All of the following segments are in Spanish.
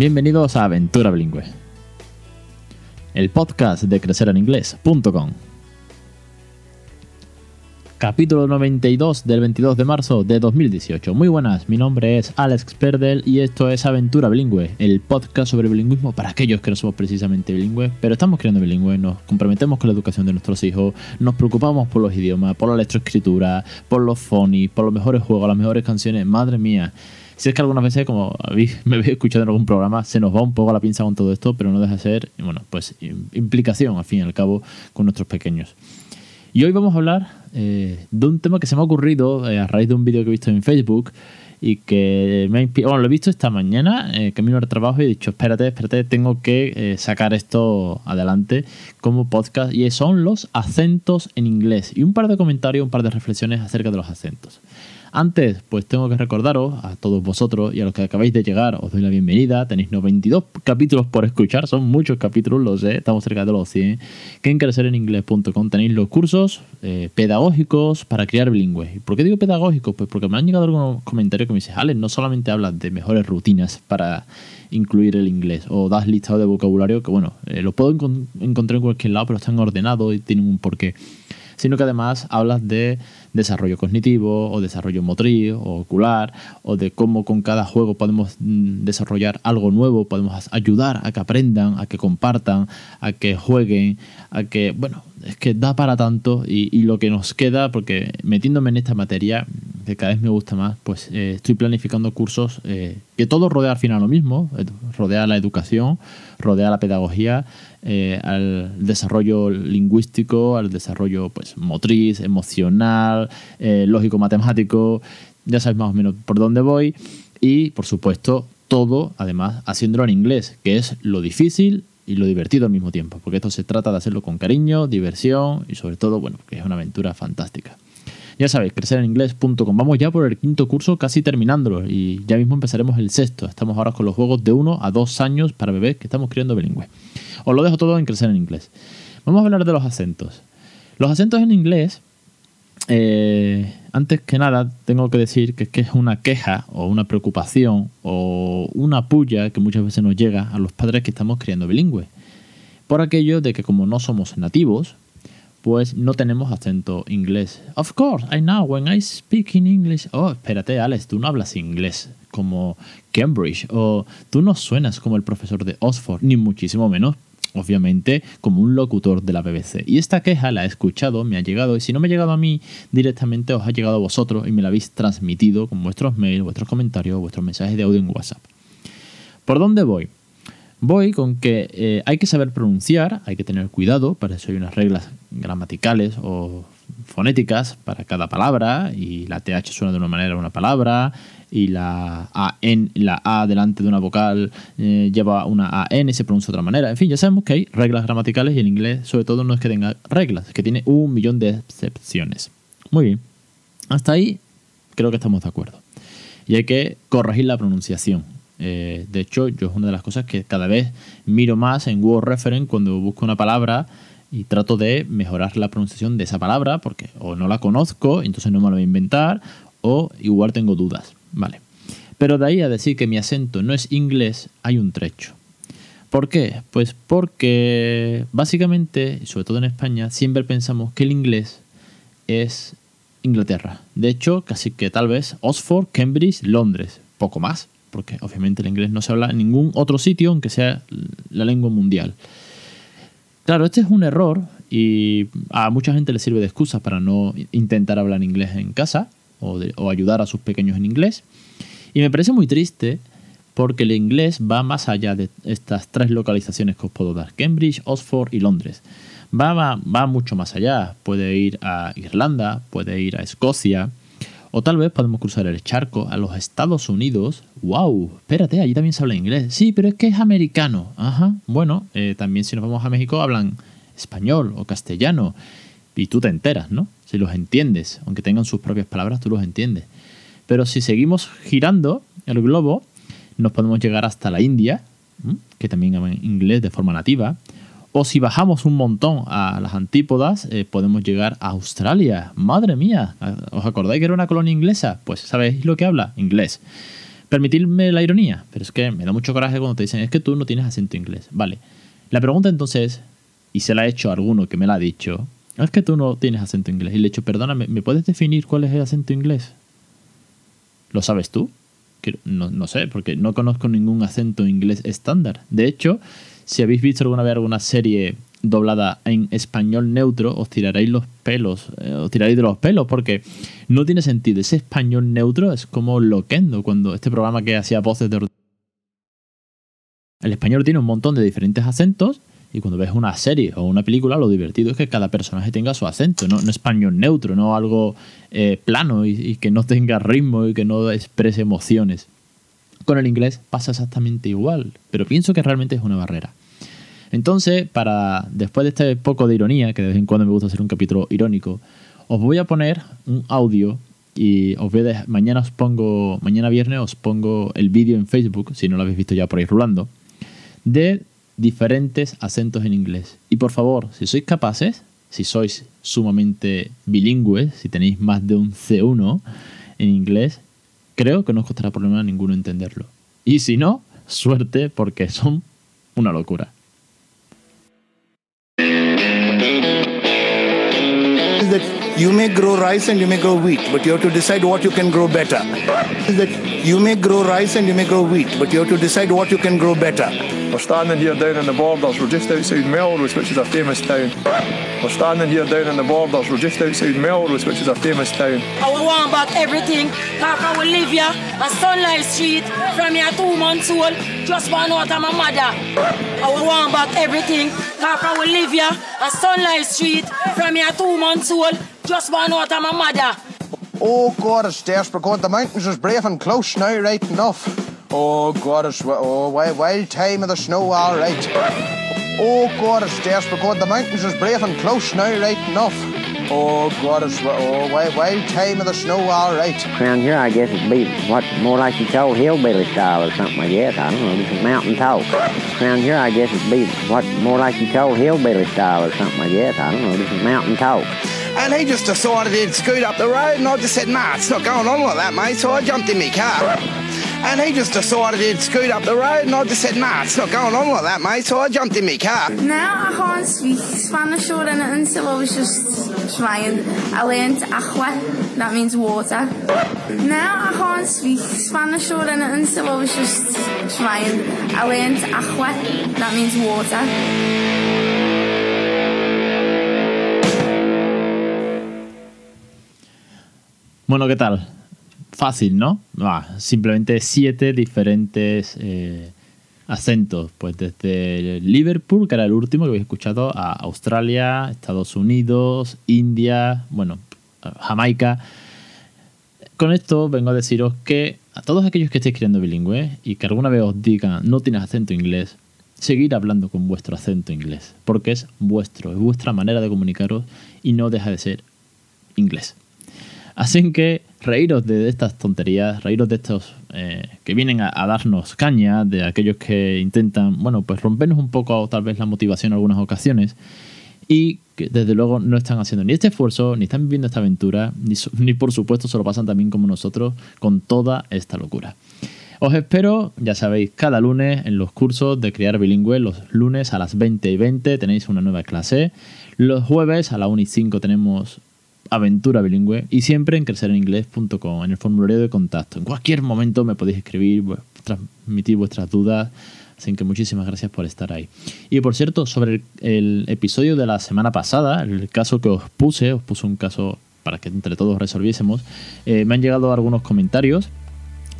Bienvenidos a Aventura Bilingüe, el podcast de crecereninglés.com. Capítulo 92 del 22 de marzo de 2018. Muy buenas, mi nombre es Alex Perdel y esto es Aventura Bilingüe, el podcast sobre bilingüismo para aquellos que no somos precisamente bilingües, pero estamos creando bilingües, nos comprometemos con la educación de nuestros hijos, nos preocupamos por los idiomas, por la lectoescritura, por los phonies, por los mejores juegos, las mejores canciones. Madre mía, si es que algunas veces, como me habéis escuchado en algún programa, se nos va un poco la pinza con todo esto, pero no deja de ser, bueno, pues implicación, al fin y al cabo, con nuestros pequeños. Y hoy vamos a hablar eh, de un tema que se me ha ocurrido eh, a raíz de un vídeo que he visto en Facebook y que me ha inspirado. Bueno, lo he visto esta mañana, eh, camino al trabajo, y he dicho, espérate, espérate, tengo que sacar esto adelante como podcast. Y son los acentos en inglés. Y un par de comentarios, un par de reflexiones acerca de los acentos. Antes, pues tengo que recordaros a todos vosotros y a los que acabáis de llegar, os doy la bienvenida. Tenéis 92 capítulos por escuchar, son muchos capítulos, lo sé, estamos cerca de los 100. Que en crecereninglés.com tenéis los cursos eh, pedagógicos para criar bilingües. ¿Por qué digo pedagógicos? Pues porque me han llegado algunos comentarios que me dicen, Alex, no solamente hablas de mejores rutinas para incluir el inglés o das listado de vocabulario que, bueno, eh, lo puedo encontrar en cualquier lado, pero están ordenados y tienen un porqué sino que además hablas de desarrollo cognitivo o desarrollo motriz o ocular o de cómo con cada juego podemos mm, desarrollar algo nuevo, podemos ayudar a que aprendan, a que compartan, a que jueguen, a que, bueno, es que da para tanto y, lo que nos queda, porque metiéndome en esta materia, que cada vez me gusta más, pues eh, estoy planificando cursos eh, que todo rodea al final lo mismo, eh, rodea la educación, rodea la pedagogía, al desarrollo lingüístico, al desarrollo pues motriz, emocional, lógico matemático, ya sabes más o menos por dónde voy y por supuesto todo además haciéndolo en inglés, que es lo difícil y lo divertido al mismo tiempo, porque esto se trata de hacerlo con cariño, diversión y sobre todo, bueno, que es una aventura fantástica. Ya sabéis, crecereninglés.com. Vamos ya por el quinto curso, casi terminándolo, y ya mismo empezaremos el sexto. Estamos ahora con los juegos de uno a dos años para bebés que estamos criando bilingüe. Os lo dejo todo en Crecer en Inglés. Vamos a hablar de los acentos. Los acentos en inglés eh, antes que nada, tengo que decir que que es una queja o una preocupación o una puya que muchas veces nos llega a los padres que estamos criando bilingües. Por aquello de que como no somos nativos, pues no tenemos acento inglés. Of course, I know when I speak in English. Oh, espérate, Alex, tú no hablas inglés como Cambridge o tú no suenas como el profesor de Oxford, ni muchísimo menos obviamente como un locutor de la BBC. Y esta queja la he escuchado, me ha llegado, y si no me ha llegado a mí directamente, os ha llegado a vosotros y me la habéis transmitido con vuestros mails, vuestros comentarios, vuestros mensajes de audio en WhatsApp. ¿Por dónde voy? Voy con que eh, hay que saber pronunciar, hay que tener cuidado, para eso hay unas reglas gramaticales o fonéticas para cada palabra y la TH suena de una manera una palabra y la A, N, la A delante de una vocal eh, lleva una AN y se pronuncia de otra manera. En fin, ya sabemos que hay reglas gramaticales y en inglés sobre todo no es que tenga reglas, es que tiene un millón de excepciones. Muy bien, hasta ahí creo que estamos de acuerdo. Y hay que corregir la pronunciación. Eh, de hecho, yo es una de las cosas que cada vez miro más en Word Reference cuando busco una palabra y trato de mejorar la pronunciación de esa palabra porque o no la conozco, entonces no me la voy a inventar, o igual tengo dudas. Vale. Pero de ahí a decir que mi acento no es inglés, hay un trecho. ¿Por qué? Pues porque básicamente, sobre todo en España, siempre pensamos que el inglés es Inglaterra. De hecho, casi que tal vez Oxford, Cambridge, Londres, poco más, porque obviamente el inglés no se habla en ningún otro sitio, aunque sea la lengua mundial. Claro, este es un error y a mucha gente le sirve de excusa para no intentar hablar inglés en casa o, ayudar a sus pequeños en inglés. Y me parece muy triste porque el inglés va más allá de estas tres localizaciones que os puedo dar, Cambridge, Oxford y Londres. Va, va, mucho más allá, puede ir a Irlanda, puede ir a Escocia, o tal vez podemos cruzar el charco a los Estados Unidos. ¡Wow! Espérate, allí también se habla inglés. Sí, pero es que es americano. Ajá. Bueno, eh, también si nos vamos a México hablan español o castellano. Y tú te enteras, ¿no? Si los entiendes, aunque tengan sus propias palabras, tú los entiendes. Pero si seguimos girando el globo, nos podemos llegar hasta la India, que también habla inglés de forma nativa. O si bajamos un montón a las antípodas, eh, podemos llegar a Australia. Madre mía, ¿os acordáis que era una colonia inglesa? Pues ¿sabéis lo que habla? Inglés. Permitirme la ironía, pero es que me da mucho coraje cuando te dicen, es que tú no tienes acento inglés. Vale. La pregunta entonces, y se la ha hecho a alguno que me la ha dicho, es que tú no tienes acento inglés. Y le he dicho, perdóname, ¿me puedes definir cuál es el acento inglés? ¿Lo sabes tú? no, no sé, porque no conozco ningún acento inglés estándar. De hecho, si habéis visto alguna vez alguna serie doblada en español neutro, os tiraréis los pelos, eh, os tiraréis de los pelos, porque no tiene sentido. Ese español neutro es como Loquendo, cuando este programa que hacía voces de... El español tiene un montón de diferentes acentos y cuando ves una serie o una película, lo divertido es que cada personaje tenga su acento, no, no español neutro, no algo eh, plano y, y, que no tenga ritmo y que no exprese emociones. Con el inglés pasa exactamente igual, pero pienso que realmente es una barrera. Entonces, para después de este poco de ironía, que de vez en cuando me gusta hacer un capítulo irónico, os voy a poner un audio y os voy a mañana os pongo, mañana viernes os pongo el vídeo en Facebook, si no lo habéis visto ya por ahí rulando, de diferentes acentos en inglés. Y por favor, si sois capaces, si sois sumamente bilingües, si tenéis más de un C1 en inglés, creo que no os costará problema ninguno entenderlo. Y si no, suerte porque son una locura. That you may grow rice and you may grow wheat, but you have to decide what you can grow better. That you may grow rice and you may grow wheat, but you have to decide what you can grow better. We're standing here down in the borders, we're just outside Melrose, which is a famous town. We're standing here down in the borders, we're just outside Melrose, which is a famous town. I want back everything, cause I will live here on Sunlight Street from here two months old, just one out of my mother. I want back everything, on Sunlight Street from two months old, just out of my mother. Oh God, it's desperate. God, the mountains is brave and close now, right enough. Oh God, it's oh wild, wild time of the snow, all right. Oh God, it's desperate. God, the mountains is brave and close now, right enough. Oh God, it's oh wild, wild time of the snow, all right. Around here, I guess it'd be what more like you call hillbilly style or something. I guess I don't know, just mountain talk. Around here, I guess it'd be what more like you call hillbilly style or something. I guess I don't know, just mountain talk. And he just decided he'd scoot up the road, and I just said, nah, it's not going on like that, mate. So I jumped in my car. And he just decided he'd scoot up the road, and I just said, nah, it's not going on like that, mate. So I jumped in my car. Now I can't speak Spanish or anything, so I was just trying. I learned agua, that means water. Now I can't speak Spanish or anything, so I was just trying. I learned agua, that means water. Bueno, ¿qué tal? Fácil, ¿no? simplemente siete diferentes eh, acentos. Pues desde Liverpool, que era el último que habéis escuchado, a Australia, Estados Unidos, India, bueno, Jamaica. Con esto vengo a deciros que a todos aquellos que estéis criando bilingüe y que alguna vez os digan no tienes acento inglés, seguir hablando con vuestro acento inglés, porque es vuestro, es vuestra manera de comunicaros y no deja de ser inglés. Así que reíros de estas tonterías, reíros de estos eh, que vienen a, darnos caña, de aquellos que intentan, bueno, pues rompernos un poco tal vez la motivación en algunas ocasiones y que desde luego no están haciendo ni este esfuerzo, ni están viviendo esta aventura, ni, por supuesto se lo pasan también como nosotros con toda esta locura. Os espero, ya sabéis, cada lunes en los cursos de Crear Bilingüe. Los lunes a las 20 y 20 tenéis una nueva clase. Los jueves a la 1 y 5 tenemos aventura bilingüe y siempre en crecereninglés.com, en el formulario de contacto. En cualquier momento me podéis escribir, transmitir vuestras dudas. Así que muchísimas gracias por estar ahí. Y por cierto, sobre el, episodio de la semana pasada, el caso que os puse, os puse un caso para que entre todos resolviésemos, eh, me han llegado algunos comentarios,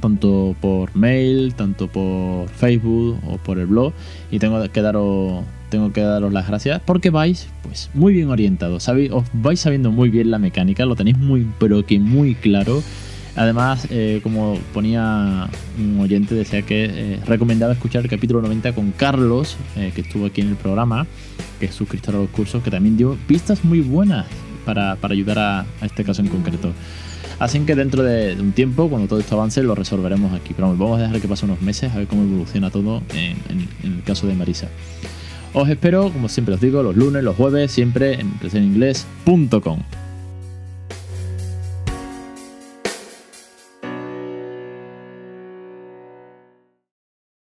tanto por mail, tanto por Facebook o por el blog, y tengo que daros tengo que daros las gracias porque vais pues muy bien orientados, ¿sabéis? os vais sabiendo muy bien la mecánica, lo tenéis muy pero que muy claro. Además, eh, como ponía un oyente, decía que eh, recomendaba escuchar el capítulo 90 con Carlos, eh, que estuvo aquí en el programa, que es suscriptor a los cursos, que también dio pistas muy buenas para, ayudar a, este caso en concreto. Así que dentro de, un tiempo, cuando todo esto avance, lo resolveremos aquí. Pero vamos a dejar que pasen unos meses a ver cómo evoluciona todo en el caso de Marisa. Os espero, como siempre os digo, los lunes, los jueves, siempre en crecereningles.com.